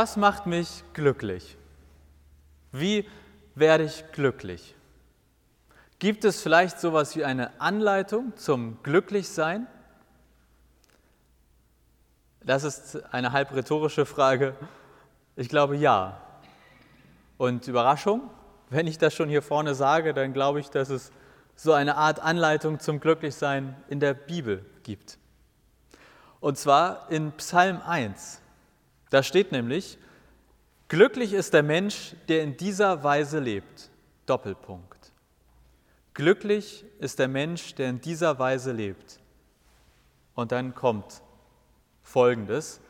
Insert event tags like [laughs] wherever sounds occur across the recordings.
Was macht mich glücklich? Wie werde ich glücklich? Gibt es vielleicht sowas wie eine Anleitung zum Glücklichsein? Das ist eine halb rhetorische Frage. Ich glaube ja. Und Überraschung, wenn ich das schon hier vorne sage, dann glaube ich, dass es so eine Art Anleitung zum Glücklichsein in der Bibel gibt. Und zwar in Psalm 1. Da steht nämlich, glücklich ist der Mensch, der in dieser Weise lebt. Doppelpunkt. Glücklich ist der Mensch, der in dieser Weise lebt. Und dann kommt Folgendes.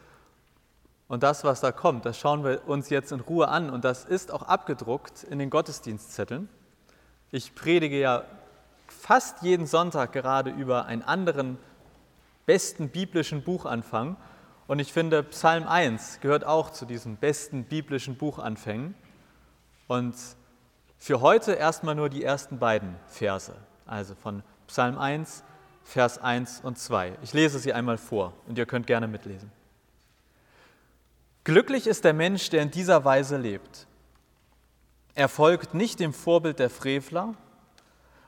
Und das, was da kommt, das schauen wir uns jetzt in Ruhe an. Und das ist auch abgedruckt in den Gottesdienstzetteln. Ich predige ja fast jeden Sonntag gerade über einen anderen besten biblischen Buchanfang. Und ich finde, Psalm 1 gehört auch zu diesen besten biblischen Buchanfängen. Und für heute erstmal nur die ersten beiden Verse, also von Psalm 1, Vers 1 und 2. Ich lese sie einmal vor und ihr könnt gerne mitlesen. Glücklich ist der Mensch, der in dieser Weise lebt. Er folgt nicht dem Vorbild der Frevler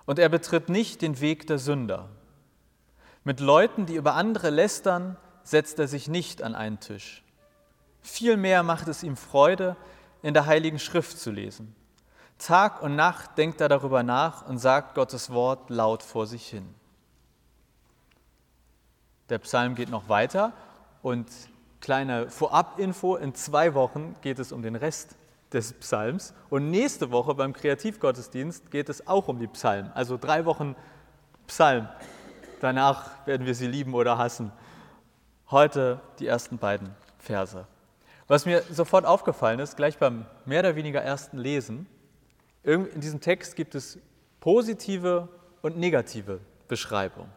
und er betritt nicht den Weg der Sünder. Mit Leuten, die über andere lästern, setzt er sich nicht an einen Tisch. Vielmehr macht es ihm Freude, in der Heiligen Schrift zu lesen. Tag und Nacht denkt er darüber nach und sagt Gottes Wort laut vor sich hin. Der Psalm geht noch weiter und kleine Vorab-Info, in zwei Wochen geht es um den Rest des Psalms und nächste Woche beim Kreativgottesdienst geht es auch um die Psalmen, also drei Wochen Psalm. Danach werden wir sie lieben oder hassen. Heute die ersten beiden Verse. Was mir sofort aufgefallen ist, gleich beim mehr oder weniger ersten Lesen, in diesem Text gibt es positive und negative Beschreibung.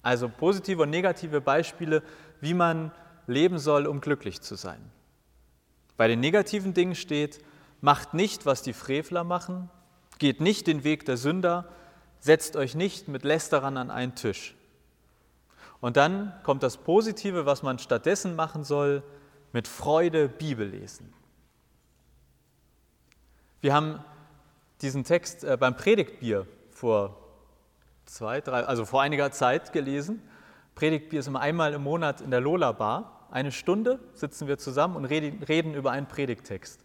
Also positive und negative Beispiele, wie man leben soll, um glücklich zu sein. Bei den negativen Dingen steht, macht nicht, was die Frevler machen, geht nicht den Weg der Sünder, setzt euch nicht mit Lästerern an einen Tisch. Und dann kommt das Positive, was man stattdessen machen soll, mit Freude Bibel lesen. Wir haben diesen Text äh, beim Predigtbier vor zwei, drei, also vor einiger Zeit gelesen. Predigtbier ist immer einmal im Monat in der Lola Bar. Eine Stunde sitzen wir zusammen und reden über einen Predigttext.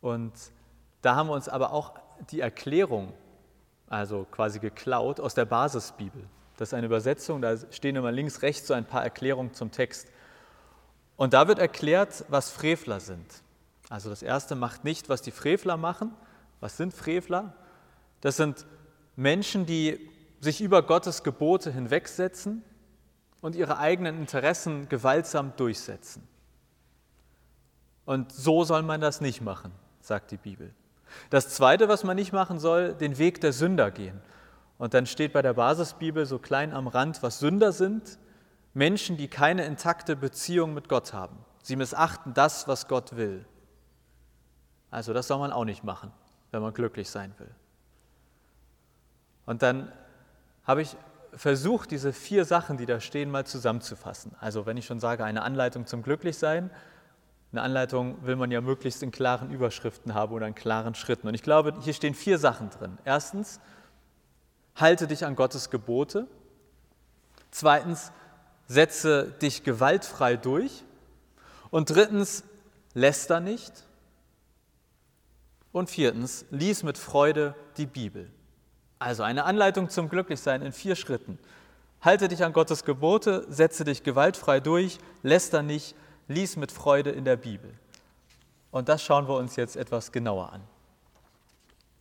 Und da haben wir uns aber auch die Erklärung, also quasi geklaut, aus der Basisbibel. Das ist eine Übersetzung, da stehen immer links, rechts so ein paar Erklärungen zum Text. Und da wird erklärt, was Frevler sind. Also das erste macht nicht, was die Frevler machen. Was sind Frevler? Das sind Menschen, die sich über Gottes Gebote hinwegsetzen und ihre eigenen Interessen gewaltsam durchsetzen. Und so soll man das nicht machen, sagt die Bibel. Das Zweite, was man nicht machen soll, den Weg der Sünder gehen. Und dann steht bei der Basisbibel so klein am Rand, was Sünder sind. Menschen, die keine intakte Beziehung mit Gott haben. Sie missachten das, was Gott will. Also das soll man auch nicht machen, wenn man glücklich sein will. Und dann habe ich versucht, diese vier Sachen, die da stehen, mal zusammenzufassen. Also wenn ich schon sage, eine Anleitung zum Glücklichsein, eine Anleitung will man ja möglichst in klaren Überschriften haben oder in klaren Schritten. Und ich glaube, hier stehen vier Sachen drin. Erstens, halte dich an Gottes Gebote. Zweitens, setze dich gewaltfrei durch. Und drittens, läster nicht. Und viertens, lies mit Freude die Bibel. Also eine Anleitung zum Glücklichsein in vier Schritten. Halte dich an Gottes Gebote, setze dich gewaltfrei durch, läster nicht, lies mit Freude in der Bibel. Und das schauen wir uns jetzt etwas genauer an.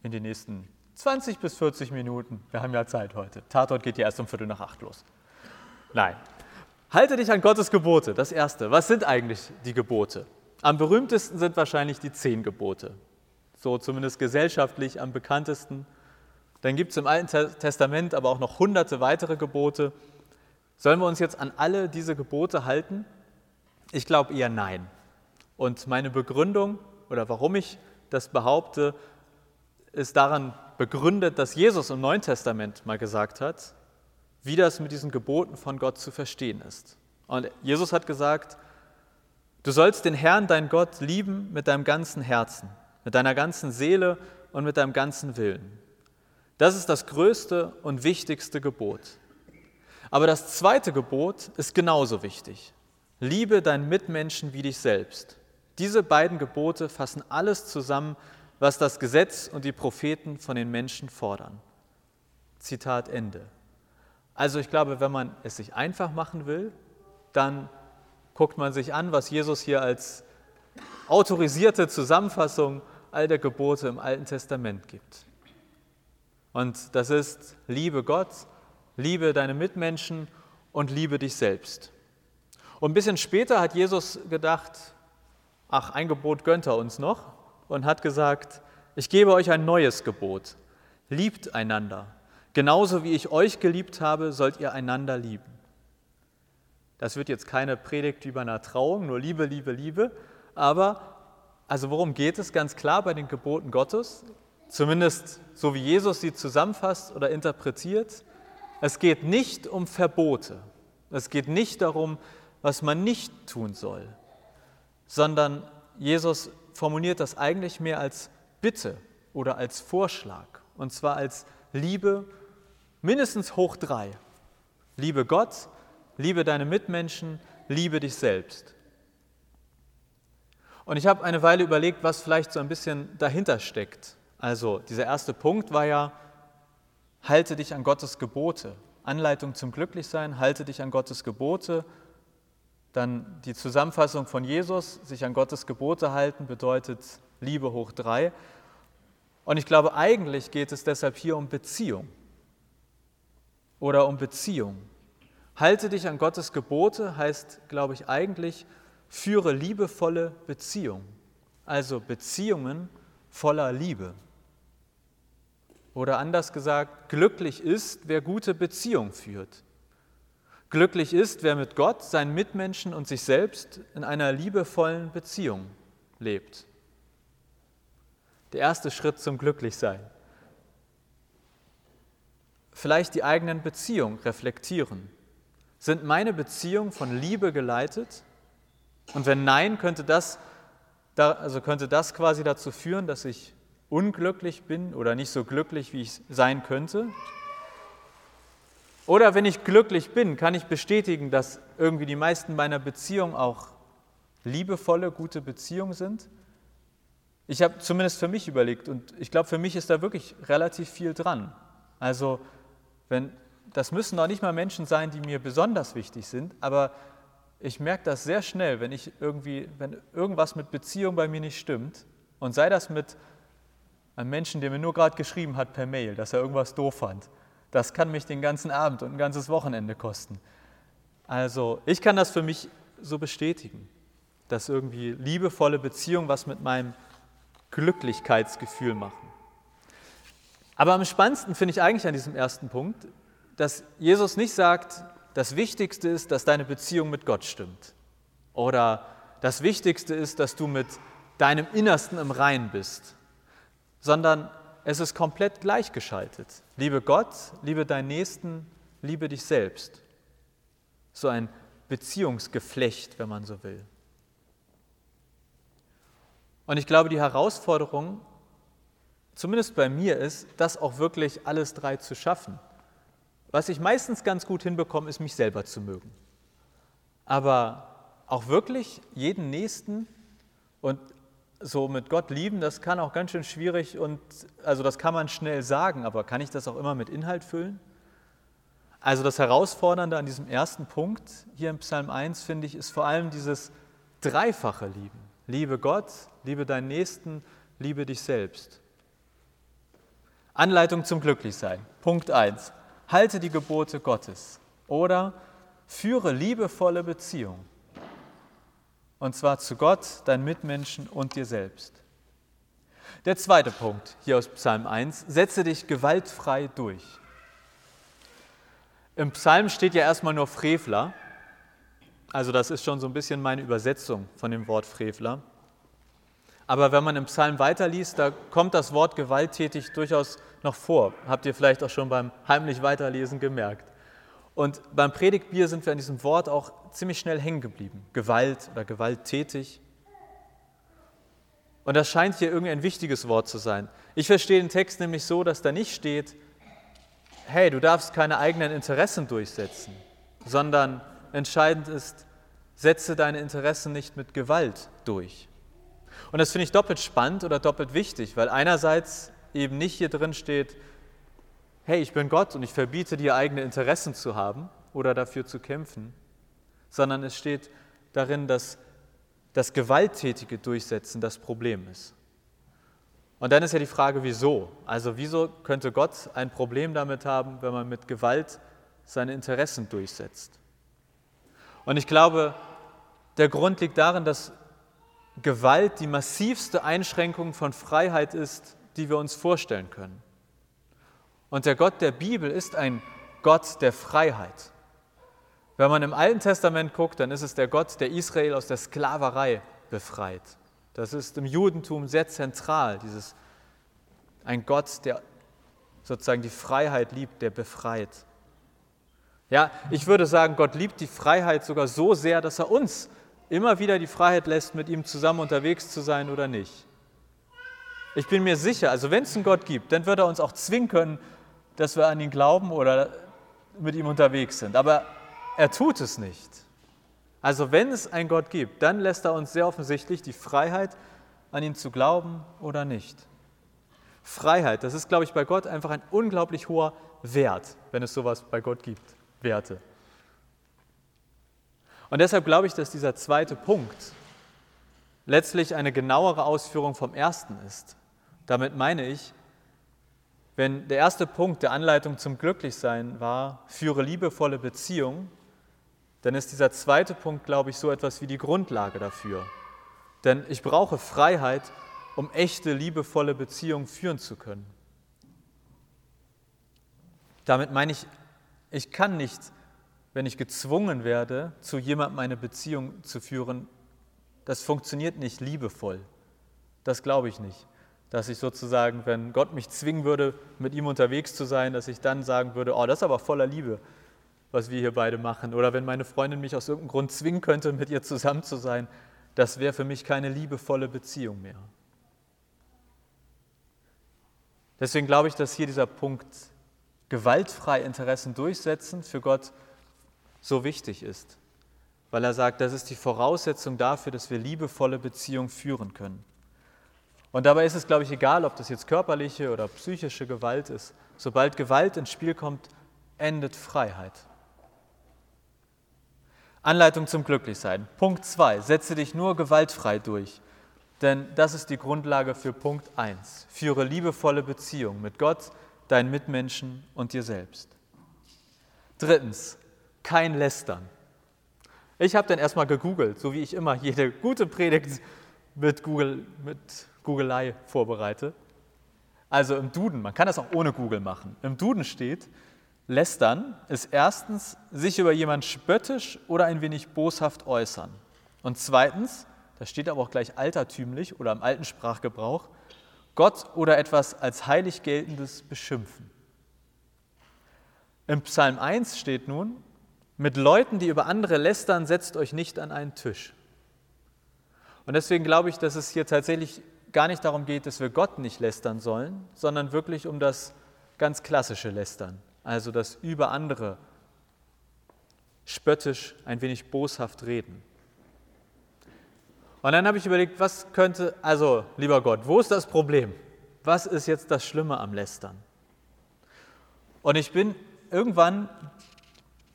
In den nächsten 20 bis 40 Minuten. Wir haben ja Zeit heute. Tatort geht ja erst um Viertel nach acht los. Nein. Halte dich an Gottes Gebote. Das erste. Was sind eigentlich die Gebote? Am berühmtesten sind wahrscheinlich die zehn Gebote. So zumindest gesellschaftlich am bekanntesten. Dann gibt es im Alten Testament aber auch noch hunderte weitere Gebote. Sollen wir uns jetzt an alle diese Gebote halten? Ich glaube eher nein. Und meine Begründung oder warum ich das behaupte, ist daran begründet, dass Jesus im Neuen Testament mal gesagt hat, wie das mit diesen Geboten von Gott zu verstehen ist. Und Jesus hat gesagt, Du sollst den Herrn, dein Gott, lieben mit deinem ganzen Herzen, mit deiner ganzen Seele und mit deinem ganzen Willen. Das ist das größte und wichtigste Gebot. Aber das zweite Gebot ist genauso wichtig. Liebe deinen Mitmenschen wie dich selbst. Diese beiden Gebote fassen alles zusammen, was das Gesetz und die Propheten von den Menschen fordern. Zitat Ende. Also ich glaube, wenn man es sich einfach machen will, dann guckt man sich an, was Jesus hier als autorisierte Zusammenfassung all der Gebote im Alten Testament gibt. Und das ist, liebe Gott, liebe deine Mitmenschen und liebe dich selbst. Und ein bisschen später hat Jesus gedacht, ach, ein Gebot gönnt er uns noch und hat gesagt, ich gebe euch ein neues Gebot, liebt einander. Genauso wie ich euch geliebt habe, sollt ihr einander lieben. Das wird jetzt keine Predigt über eine Trauung, nur Liebe, Liebe, Liebe. Aber, also worum geht es ganz klar bei den Geboten Gottes? Zumindest so wie Jesus sie zusammenfasst oder interpretiert. Es geht nicht um Verbote. Es geht nicht darum, was man nicht tun soll, sondern Jesus formuliert das eigentlich mehr als Bitte oder als Vorschlag. Und zwar als Liebe mindestens hoch drei. Liebe Gott, liebe deine Mitmenschen, liebe dich selbst. Und ich habe eine Weile überlegt, was vielleicht so ein bisschen dahinter steckt. Also dieser erste Punkt war ja, halte dich an Gottes Gebote. Anleitung zum Glücklichsein, halte dich an Gottes Gebote. Dann die Zusammenfassung von Jesus, sich an Gottes Gebote halten, bedeutet Liebe hoch drei. Und ich glaube, eigentlich geht es deshalb hier um Beziehung oder um Beziehung. Halte dich an Gottes Gebote heißt, glaube ich, eigentlich, führe liebevolle Beziehung, also Beziehungen voller Liebe. Oder anders gesagt, glücklich ist, wer gute Beziehung führt. Glücklich ist, wer mit Gott, seinen Mitmenschen und sich selbst in einer liebevollen Beziehung lebt. Der erste Schritt zum Glücklichsein. Vielleicht die eigenen Beziehungen reflektieren. Sind meine Beziehungen von Liebe geleitet? Und wenn nein, könnte das, also könnte das quasi dazu führen, dass ich unglücklich bin oder nicht so glücklich, wie ich sein könnte? Oder wenn ich glücklich bin, kann ich bestätigen, dass irgendwie die meisten meiner Beziehungen auch liebevolle, gute Beziehungen sind? Ich habe zumindest für mich überlegt und ich glaube, für mich ist da wirklich relativ viel dran. Also, wenn, das müssen auch nicht mal Menschen sein, die mir besonders wichtig sind, aber ich merke das sehr schnell, wenn ich irgendwie, wenn irgendwas mit Beziehung bei mir nicht stimmt und sei das mit einem Menschen, der mir nur gerade geschrieben hat per Mail, dass er irgendwas doof fand. Das kann mich den ganzen Abend und ein ganzes Wochenende kosten. Also ich kann das für mich so bestätigen, dass irgendwie liebevolle Beziehungen was mit meinem Glücklichkeitsgefühl machen. Aber am spannendsten finde ich eigentlich an diesem ersten Punkt, dass Jesus nicht sagt, das Wichtigste ist, dass deine Beziehung mit Gott stimmt. Oder das Wichtigste ist, dass du mit deinem Innersten im Rein bist sondern es ist komplett gleichgeschaltet. Liebe Gott, liebe deinen Nächsten, liebe dich selbst. So ein Beziehungsgeflecht, wenn man so will. Und ich glaube, die Herausforderung, zumindest bei mir, ist, das auch wirklich alles drei zu schaffen. Was ich meistens ganz gut hinbekomme, ist, mich selber zu mögen. Aber auch wirklich jeden Nächsten und so mit Gott lieben, das kann auch ganz schön schwierig und also das kann man schnell sagen, aber kann ich das auch immer mit Inhalt füllen? Also das Herausfordernde an diesem ersten Punkt hier im Psalm 1 finde ich ist vor allem dieses dreifache Lieben. Liebe Gott, liebe deinen Nächsten, liebe dich selbst. Anleitung zum Glücklichsein. Punkt 1. Halte die Gebote Gottes oder führe liebevolle Beziehungen. Und zwar zu Gott, deinen Mitmenschen und dir selbst. Der zweite Punkt hier aus Psalm 1, setze dich gewaltfrei durch. Im Psalm steht ja erstmal nur Frevler, also das ist schon so ein bisschen meine Übersetzung von dem Wort Frevler. Aber wenn man im Psalm weiterliest, da kommt das Wort gewalttätig durchaus noch vor. Habt ihr vielleicht auch schon beim heimlich Weiterlesen gemerkt. Und beim Predigtbier sind wir an diesem Wort auch ziemlich schnell hängen geblieben. Gewalt oder gewalttätig. Und das scheint hier irgendwie ein wichtiges Wort zu sein. Ich verstehe den Text nämlich so, dass da nicht steht, hey, du darfst keine eigenen Interessen durchsetzen, sondern entscheidend ist, setze deine Interessen nicht mit Gewalt durch. Und das finde ich doppelt spannend oder doppelt wichtig, weil einerseits eben nicht hier drin steht, hey, ich bin Gott und ich verbiete dir eigene Interessen zu haben oder dafür zu kämpfen, sondern es steht darin, dass das gewalttätige Durchsetzen das Problem ist. Und dann ist ja die Frage, wieso? Also wieso könnte Gott ein Problem damit haben, wenn man mit Gewalt seine Interessen durchsetzt? Und ich glaube, der Grund liegt darin, dass Gewalt die massivste Einschränkung von Freiheit ist, die wir uns vorstellen können. Und der Gott der Bibel ist ein Gott der Freiheit. Wenn man im Alten Testament guckt, dann ist es der Gott, der Israel aus der Sklaverei befreit. Das ist im Judentum sehr zentral, dieses ein Gott, der sozusagen die Freiheit liebt, der befreit. Ja, ich würde sagen, Gott liebt die Freiheit sogar so sehr, dass er uns immer wieder die Freiheit lässt, mit ihm zusammen unterwegs zu sein oder nicht. Ich bin mir sicher, also wenn es einen Gott gibt, dann wird er uns auch zwingen können, dass wir an ihn glauben oder mit ihm unterwegs sind. Aber er tut es nicht. Also wenn es einen Gott gibt, dann lässt er uns sehr offensichtlich die Freiheit, an ihn zu glauben oder nicht. Freiheit, das ist, glaube ich, bei Gott einfach ein unglaublich hoher Wert, wenn es sowas bei Gott gibt, Werte. Und deshalb glaube ich, dass dieser zweite Punkt letztlich eine genauere Ausführung vom ersten ist. Damit meine ich, wenn der erste Punkt der Anleitung zum Glücklichsein war, führe liebevolle Beziehungen, dann ist dieser zweite Punkt, glaube ich, so etwas wie die Grundlage dafür. Denn ich brauche Freiheit, um echte, liebevolle Beziehungen führen zu können. Damit meine ich, ich kann nicht, wenn ich gezwungen werde, zu jemandem eine Beziehung zu führen, das funktioniert nicht liebevoll. Das glaube ich nicht dass ich sozusagen, wenn Gott mich zwingen würde, mit ihm unterwegs zu sein, dass ich dann sagen würde, oh, das ist aber voller Liebe, was wir hier beide machen. Oder wenn meine Freundin mich aus irgendeinem Grund zwingen könnte, mit ihr zusammen zu sein, das wäre für mich keine liebevolle Beziehung mehr. Deswegen glaube ich, dass hier dieser Punkt gewaltfrei Interessen durchsetzen für Gott so wichtig ist, weil er sagt, das ist die Voraussetzung dafür, dass wir liebevolle Beziehungen führen können. Und dabei ist es, glaube ich, egal, ob das jetzt körperliche oder psychische Gewalt ist. Sobald Gewalt ins Spiel kommt, endet Freiheit. Anleitung zum Glücklichsein. Punkt 2. Setze dich nur gewaltfrei durch. Denn das ist die Grundlage für Punkt 1. Führe liebevolle Beziehungen mit Gott, deinen Mitmenschen und dir selbst. Drittens, kein Lästern. Ich habe dann erstmal gegoogelt, so wie ich immer jede gute Predigt mit Google, mit Googelei vorbereite. Also im Duden, man kann das auch ohne Google machen. Im Duden steht, lästern ist erstens sich über jemand spöttisch oder ein wenig boshaft äußern. Und zweitens, da steht aber auch gleich altertümlich oder im alten Sprachgebrauch, Gott oder etwas als heilig geltendes beschimpfen. Im Psalm 1 steht nun, mit Leuten, die über andere lästern, setzt euch nicht an einen Tisch. Und deswegen glaube ich, dass es hier tatsächlich gar nicht darum geht, dass wir Gott nicht lästern sollen, sondern wirklich um das ganz klassische Lästern, also das über andere spöttisch, ein wenig boshaft reden. Und dann habe ich überlegt, was könnte, also lieber Gott, wo ist das Problem? Was ist jetzt das Schlimme am Lästern? Und ich bin irgendwann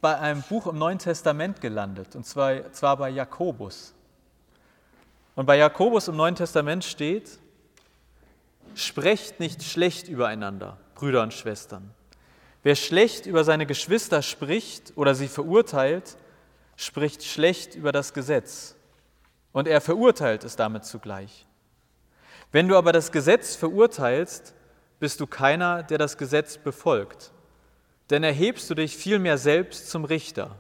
bei einem Buch im Neuen Testament gelandet, und zwar, zwar bei Jakobus. Und bei Jakobus im Neuen Testament steht, sprecht nicht schlecht übereinander, Brüder und Schwestern. Wer schlecht über seine Geschwister spricht oder sie verurteilt, spricht schlecht über das Gesetz. Und er verurteilt es damit zugleich. Wenn du aber das Gesetz verurteilst, bist du keiner, der das Gesetz befolgt. Denn erhebst du dich vielmehr selbst zum Richter.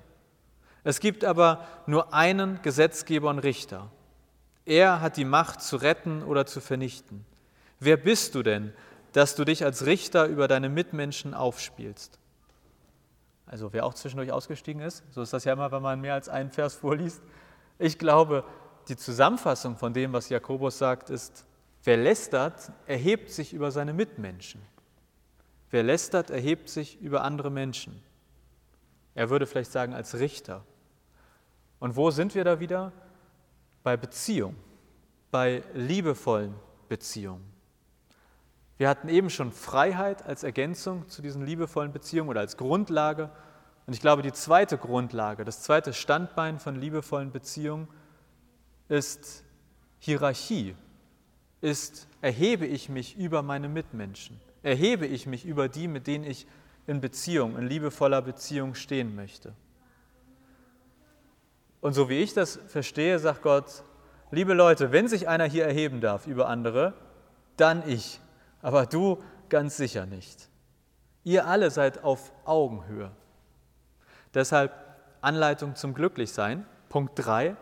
Es gibt aber nur einen Gesetzgeber und Richter, er hat die Macht zu retten oder zu vernichten. Wer bist du denn, dass du dich als Richter über deine Mitmenschen aufspielst? also wer auch zwischendurch ausgestiegen ist, so ist das ja immer, wenn man mehr als einen Vers vorliest. Ich glaube, die Zusammenfassung von dem, was Jakobus sagt, ist, wer lästert, erhebt sich über seine Mitmenschen. Wer lästert, erhebt sich über andere Menschen. Er würde vielleicht sagen als Richter. Und wo sind wir da wieder? Bei Beziehung, bei liebevollen Beziehungen. Wir hatten eben schon Freiheit als Ergänzung zu diesen liebevollen Beziehungen oder als Grundlage. Und ich glaube, die zweite Grundlage, das zweite Standbein von liebevollen Beziehungen ist Hierarchie, ist, erhebe ich mich über meine Mitmenschen, erhebe ich mich über die, mit denen ich in Beziehung, in liebevoller Beziehung stehen möchte. Und so wie ich das verstehe, sagt Gott, liebe Leute, wenn sich einer hier erheben darf über andere, dann ich aber du ganz sicher nicht. Ihr alle seid auf Augenhöhe. Deshalb Anleitung zum Glücklichsein. Punkt 3.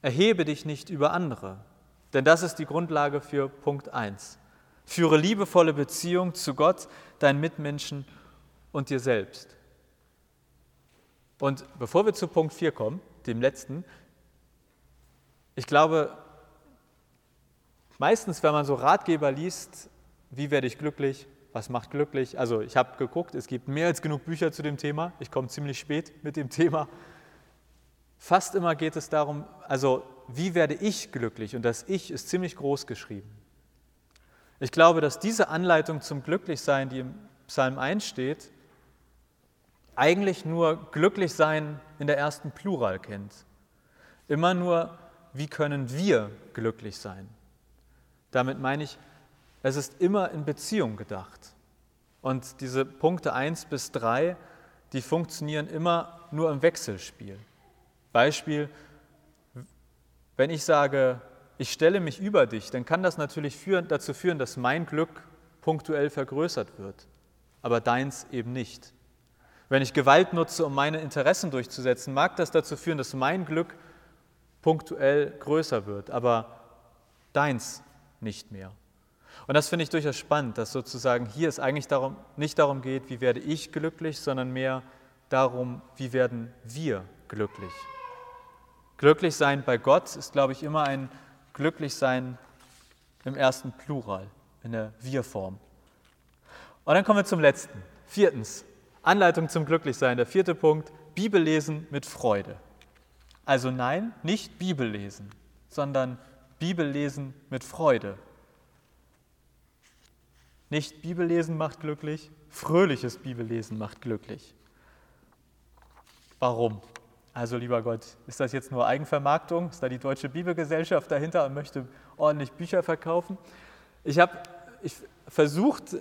Erhebe dich nicht über andere, denn das ist die Grundlage für Punkt 1. Führe liebevolle Beziehung zu Gott, deinen Mitmenschen und dir selbst. Und bevor wir zu Punkt 4 kommen, dem letzten, ich glaube, meistens, wenn man so Ratgeber liest, wie werde ich glücklich? Was macht glücklich? Also ich habe geguckt, es gibt mehr als genug Bücher zu dem Thema. Ich komme ziemlich spät mit dem Thema. Fast immer geht es darum, also wie werde ich glücklich? Und das Ich ist ziemlich groß geschrieben. Ich glaube, dass diese Anleitung zum Glücklichsein, die im Psalm 1 steht, eigentlich nur Glücklichsein in der ersten Plural kennt. Immer nur, wie können wir glücklich sein? Damit meine ich, es ist immer in Beziehung gedacht. Und diese Punkte 1 bis 3, die funktionieren immer nur im Wechselspiel. Beispiel, wenn ich sage, ich stelle mich über dich, dann kann das natürlich führen, dazu führen, dass mein Glück punktuell vergrößert wird, aber deins eben nicht. Wenn ich Gewalt nutze, um meine Interessen durchzusetzen, mag das dazu führen, dass mein Glück punktuell größer wird, aber deins nicht mehr. Und das finde ich durchaus spannend, dass sozusagen hier es eigentlich darum, nicht darum geht, wie werde ich glücklich, sondern mehr darum, wie werden wir glücklich. Glücklich sein bei Gott ist, glaube ich, immer ein Glücklichsein im ersten Plural, in der Wir-Form. Und dann kommen wir zum letzten. Viertens, Anleitung zum Glücklichsein. Der vierte Punkt, Bibellesen mit Freude. Also nein, nicht Bibellesen, sondern Bibellesen mit Freude. Nicht Bibellesen macht glücklich, fröhliches Bibellesen macht glücklich. Warum? Also lieber Gott, ist das jetzt nur Eigenvermarktung? Ist da die Deutsche Bibelgesellschaft dahinter und möchte ordentlich Bücher verkaufen? Ich habe ich versucht,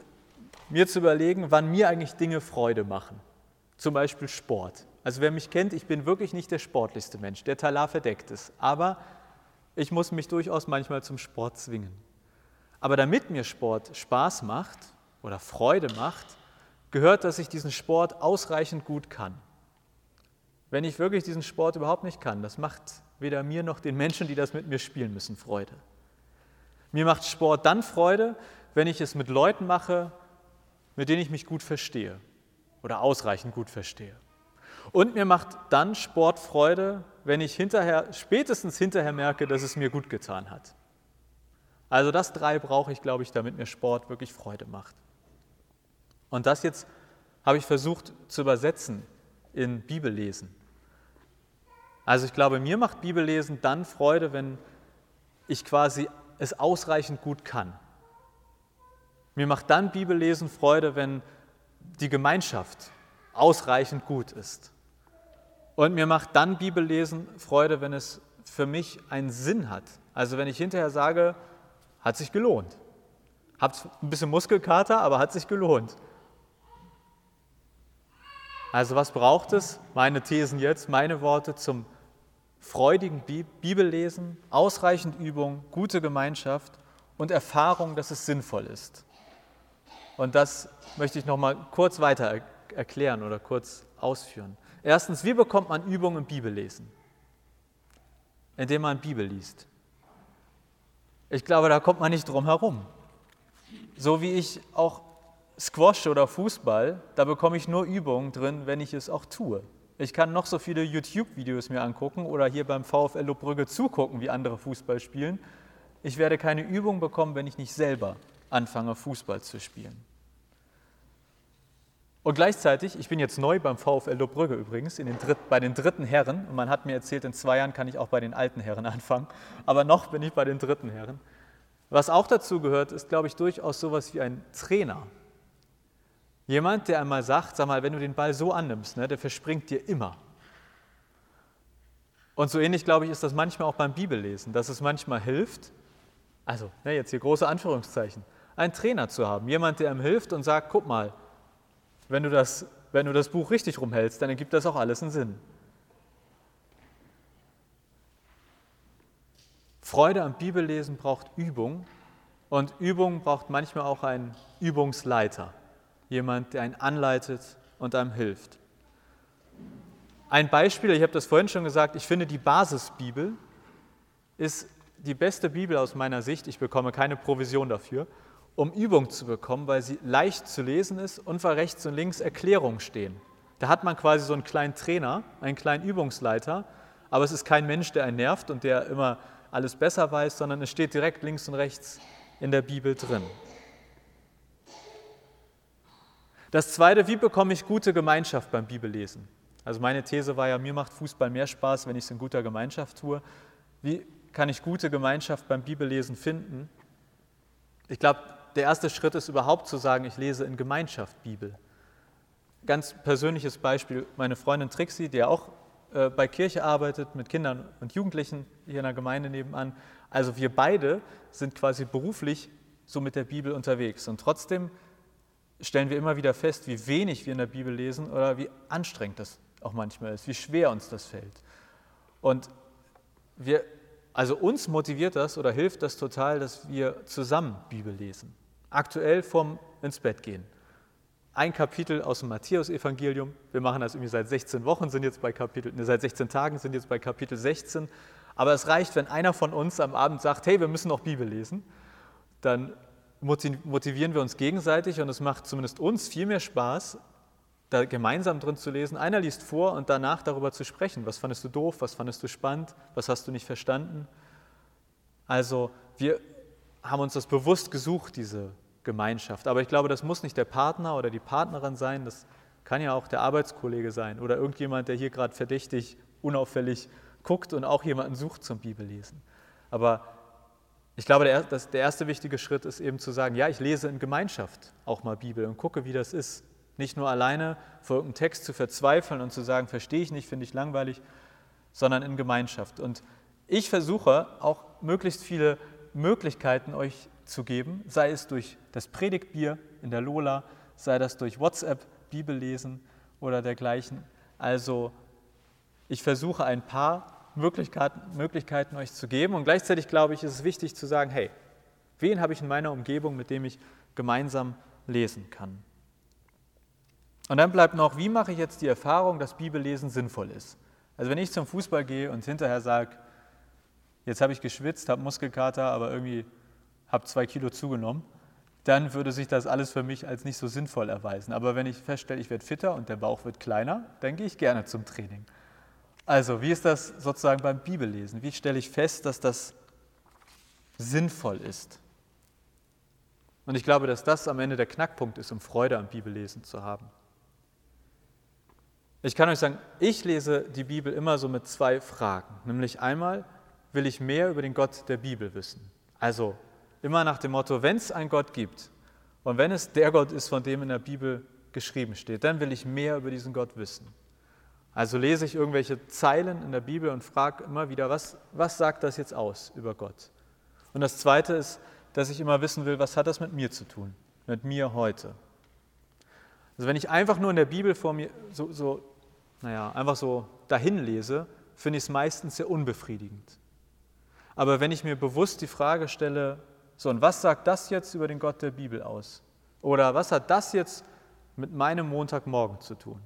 mir zu überlegen, wann mir eigentlich Dinge Freude machen. Zum Beispiel Sport. Also wer mich kennt, ich bin wirklich nicht der sportlichste Mensch, der Talar verdeckt ist. Aber ich muss mich durchaus manchmal zum Sport zwingen. Aber damit mir Sport Spaß macht oder Freude macht, gehört, dass ich diesen Sport ausreichend gut kann. Wenn ich wirklich diesen Sport überhaupt nicht kann, das macht weder mir noch den Menschen, die das mit mir spielen müssen, Freude. Mir macht Sport dann Freude, wenn ich es mit Leuten mache, mit denen ich mich gut verstehe oder ausreichend gut verstehe. Und mir macht dann Sport Freude, wenn ich hinterher, spätestens hinterher merke, dass es mir gut getan hat. Also das drei brauche ich, glaube ich, damit mir Sport wirklich Freude macht. Und das jetzt habe ich versucht zu übersetzen in Bibellesen. Also ich glaube, mir macht Bibellesen dann Freude, wenn ich quasi es ausreichend gut kann. Mir macht dann Bibellesen Freude, wenn die Gemeinschaft ausreichend gut ist. Und mir macht dann Bibellesen Freude, wenn es für mich einen Sinn hat. Also wenn ich hinterher sage, hat sich gelohnt. Habt ein bisschen Muskelkater, aber hat sich gelohnt. Also was braucht es? Meine Thesen jetzt, meine Worte zum freudigen Bibellesen, ausreichend Übung, gute Gemeinschaft und Erfahrung, dass es sinnvoll ist. Und das möchte ich noch mal kurz weiter erklären oder kurz ausführen. Erstens, wie bekommt man Übung im Bibellesen? Indem man Bibel liest. Ich glaube, da kommt man nicht drum herum. So wie ich auch Squash oder Fußball, da bekomme ich nur Übungen drin, wenn ich es auch tue. Ich kann noch so viele YouTube-Videos mir angucken oder hier beim VfL Lobbrügge zugucken, wie andere Fußball spielen. Ich werde keine Übung bekommen, wenn ich nicht selber anfange, Fußball zu spielen. Und gleichzeitig, ich bin jetzt neu beim VfL Lobbrügge übrigens, den Dritt, bei den dritten Herren. Und man hat mir erzählt, in zwei Jahren kann ich auch bei den alten Herren [laughs] anfangen. Aber noch bin ich bei den dritten Herren. Was auch dazu gehört, ist, glaube ich, durchaus sowas wie ein Trainer. Jemand, der einmal sagt, sag mal, wenn du den Ball so annimmst, ne, der verspringt dir immer. Und so ähnlich, glaube ich, ist das manchmal auch beim Bibellesen, dass es manchmal hilft, also ne, jetzt hier große Anführungszeichen, einen Trainer zu haben. Jemand, der ihm hilft und sagt, guck mal, wenn du das, wenn du das Buch richtig rumhältst, dann ergibt das auch alles einen Sinn. Freude am Bibellesen braucht Übung und Übung braucht manchmal auch einen Übungsleiter jemand, der einen anleitet und einem hilft. Ein Beispiel, ich habe das vorhin schon gesagt, ich finde die Basisbibel ist die beste Bibel aus meiner Sicht, ich bekomme keine Provision dafür, um Übung zu bekommen, weil sie leicht zu lesen ist und weil rechts und links Erklärungen stehen. Da hat man quasi so einen kleinen Trainer, einen kleinen Übungsleiter, aber es ist kein Mensch, der einen nervt und der immer alles besser weiß, sondern es steht direkt links und rechts in der Bibel drin. Das Zweite, wie bekomme ich gute Gemeinschaft beim Bibellesen? Also meine These war ja, mir macht Fußball mehr Spaß, wenn ich es in guter Gemeinschaft tue. Wie kann ich gute Gemeinschaft beim Bibellesen finden? Ich glaube, der erste Schritt ist überhaupt zu sagen, ich lese in Gemeinschaft Bibel. Ganz persönliches Beispiel, meine Freundin Trixie, die ja auch äh, bei Kirche arbeitet, mit Kindern und Jugendlichen hier in der Gemeinde nebenan. Also wir beide sind quasi beruflich so mit der Bibel unterwegs. Und trotzdem stellen wir immer wieder fest, wie wenig wir in der Bibel lesen oder wie anstrengend das auch manchmal ist, wie schwer uns das fällt. Und wir, also uns motiviert das oder hilft das total, dass wir zusammen Bibel lesen. Aktuell vom ins Bett gehen. Ein Kapitel aus dem Matthäusevangelium. Wir machen das irgendwie seit 16 Wochen, sind jetzt bei Kapitel, ne, seit 16 Tagen sind jetzt bei Kapitel 16. Aber es reicht, wenn einer von uns am Abend sagt, hey, wir müssen noch Bibel lesen. Dann motivieren wir uns gegenseitig und es macht zumindest uns viel mehr Spaß, da gemeinsam drin zu lesen. Einer liest vor und danach darüber zu sprechen. Was fandest du doof? Was fandest du spannend? Was hast du nicht verstanden? Also wir haben uns das bewusst gesucht, diese Gemeinschaft. Aber ich glaube, das muss nicht der Partner oder die Partnerin sein. Das kann ja auch der Arbeitskollege sein oder irgendjemand, der hier gerade verdächtig, unauffällig guckt und auch jemanden sucht zum Bibellesen. Aber ich glaube, der, das, der erste wichtige Schritt ist eben zu sagen, ja, ich lese in Gemeinschaft auch mal Bibel und gucke, wie das ist. Nicht nur alleine vor irgendeinem Text zu verzweifeln und zu sagen, verstehe ich nicht, finde ich langweilig, sondern in Gemeinschaft. Und ich versuche auch möglichst viele Möglichkeiten euch zu geben, sei es durch das Predigtbier in der Lola, sei das durch WhatsApp, Bibellesen oder dergleichen. Also ich versuche ein paar Möglichkeiten, Möglichkeiten euch zu geben. Und gleichzeitig glaube ich, ist es wichtig zu sagen, hey, wen habe ich in meiner Umgebung, mit dem ich gemeinsam lesen kann? Und dann bleibt noch, wie mache ich jetzt die Erfahrung, dass Bibellesen sinnvoll ist? Also wenn ich zum Fußball gehe und hinterher sage, jetzt habe ich geschwitzt, habe Muskelkater, aber irgendwie habe zwei Kilo zugenommen, dann würde sich das alles für mich als nicht so sinnvoll erweisen. Aber wenn ich feststelle, ich werde fitter und der Bauch wird kleiner, dann gehe ich gerne zum Training. Also, wie ist das sozusagen beim Bibellesen? Wie stelle ich fest, dass das sinnvoll ist? Und ich glaube, dass das am Ende der Knackpunkt ist, um Freude am Bibellesen zu haben. Ich kann euch sagen, ich lese die Bibel immer so mit zwei Fragen. Nämlich einmal, will ich mehr über den Gott der Bibel wissen? Also immer nach dem Motto, wenn es einen Gott gibt und wenn es der Gott ist, von dem in der Bibel geschrieben steht, dann will ich mehr über diesen Gott wissen. Also lese ich irgendwelche Zeilen in der Bibel und frage immer wieder, was, was sagt das jetzt aus über Gott? Und das Zweite ist, dass ich immer wissen will, was hat das mit mir zu tun, mit mir heute? Also wenn ich einfach nur in der Bibel vor mir so, so naja, einfach so dahin lese, finde ich es meistens sehr unbefriedigend. Aber wenn ich mir bewusst die Frage stelle, so und was sagt das jetzt über den Gott der Bibel aus? Oder was hat das jetzt mit meinem Montagmorgen zu tun?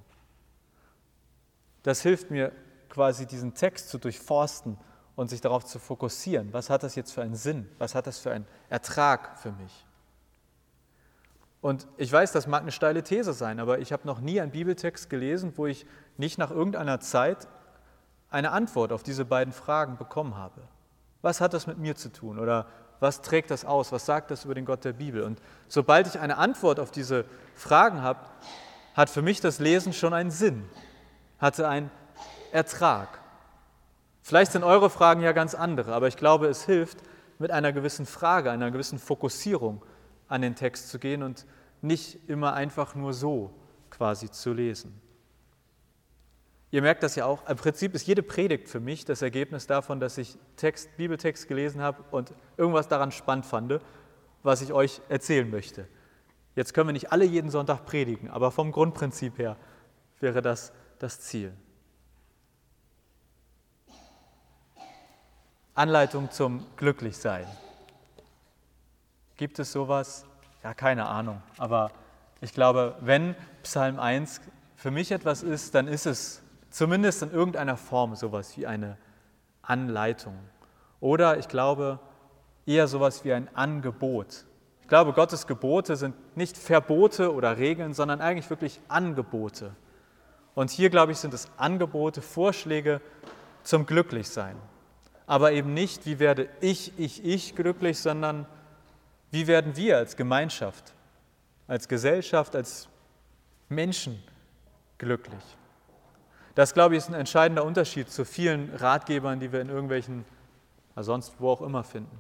das hilft mir quasi diesen Text zu durchforsten und sich darauf zu fokussieren. Was hat das jetzt für einen Sinn? Was hat das für einen Ertrag für mich? Und ich weiß, das mag eine steile These sein, aber ich habe noch nie einen Bibeltext gelesen, wo ich nicht nach irgendeiner Zeit eine Antwort auf diese beiden Fragen bekommen habe. Was hat das mit mir zu tun? Oder was trägt das aus? Was sagt das über den Gott der Bibel? Und sobald ich eine Antwort auf diese Fragen habe, hat für mich das Lesen schon einen Sinn, hatte einen Ertrag. Vielleicht sind eure Fragen ja ganz andere, aber ich glaube, es hilft, mit einer gewissen Frage, einer gewissen Fokussierung an den Text zu gehen und nicht immer einfach nur so quasi zu lesen. Ihr merkt das ja auch, im Prinzip ist jede Predigt für mich das Ergebnis davon, dass ich Text, Bibeltext gelesen habe und irgendwas daran spannend fand, was ich euch erzählen möchte. Jetzt können wir nicht alle jeden Sonntag predigen, aber vom Grundprinzip her wäre das das Ziel. Anleitung zum Glücklichsein. Gibt es sowas? Ja, keine Ahnung. Aber ich glaube, wenn Psalm 1 für mich etwas ist, dann ist es zumindest in irgendeiner Form sowas wie eine Anleitung. Oder ich glaube eher sowas wie ein Angebot. Ich glaube, Gottes Gebote sind nicht Verbote oder Regeln, sondern eigentlich wirklich Angebote. Und hier, glaube ich, sind es Angebote, Vorschläge zum Glücklichsein aber eben nicht, wie werde ich, ich, ich glücklich, sondern wie werden wir als Gemeinschaft, als Gesellschaft, als Menschen glücklich. Das, glaube ich, ist ein entscheidender Unterschied zu vielen Ratgebern, die wir in irgendwelchen, sonst wo auch immer finden.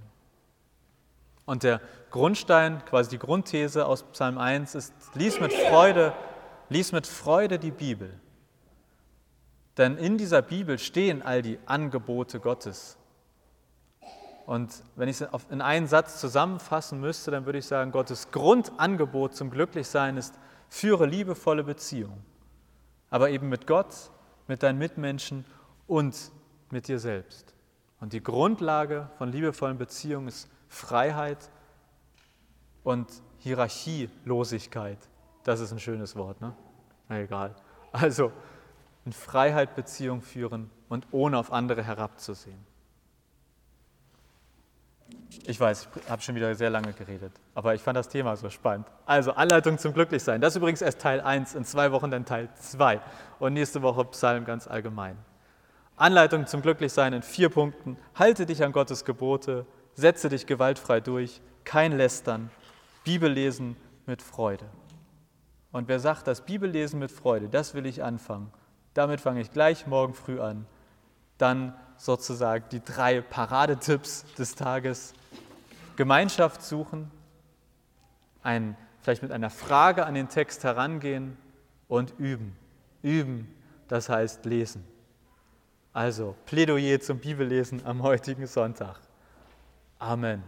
Und der Grundstein, quasi die Grundthese aus Psalm 1 ist, lies mit Freude, lies mit Freude die Bibel. Denn in dieser Bibel stehen all die Angebote Gottes. Und wenn ich es in einen Satz zusammenfassen müsste, dann würde ich sagen, Gottes Grundangebot zum Glücklichsein ist, führe liebevolle Beziehungen. Aber eben mit Gott, mit deinen Mitmenschen und mit dir selbst. Und die Grundlage von liebevollen Beziehungen ist Freiheit und Hierarchielosigkeit. Das ist ein schönes Wort, ne? Na egal. Also, in Freiheit Beziehung führen und ohne auf andere herabzusehen. Ich weiß, ich habe schon wieder sehr lange geredet, aber ich fand das Thema so spannend. Also Anleitung zum Glücklichsein. Das ist übrigens erst Teil 1, in zwei Wochen dann Teil 2 und nächste Woche Psalm ganz allgemein. Anleitung zum Glücklichsein in vier Punkten. Halte dich an Gottes Gebote, setze dich gewaltfrei durch, kein Lästern, Bibellesen mit Freude. Und wer sagt, das Bibellesen mit Freude, das will ich anfangen, damit fange ich gleich morgen früh an. Dann sozusagen die drei Paradetipps des Tages. Gemeinschaft suchen, ein, vielleicht mit einer Frage an den Text herangehen und üben. Üben, das heißt lesen. Also Plädoyer zum Bibellesen am heutigen Sonntag. Amen.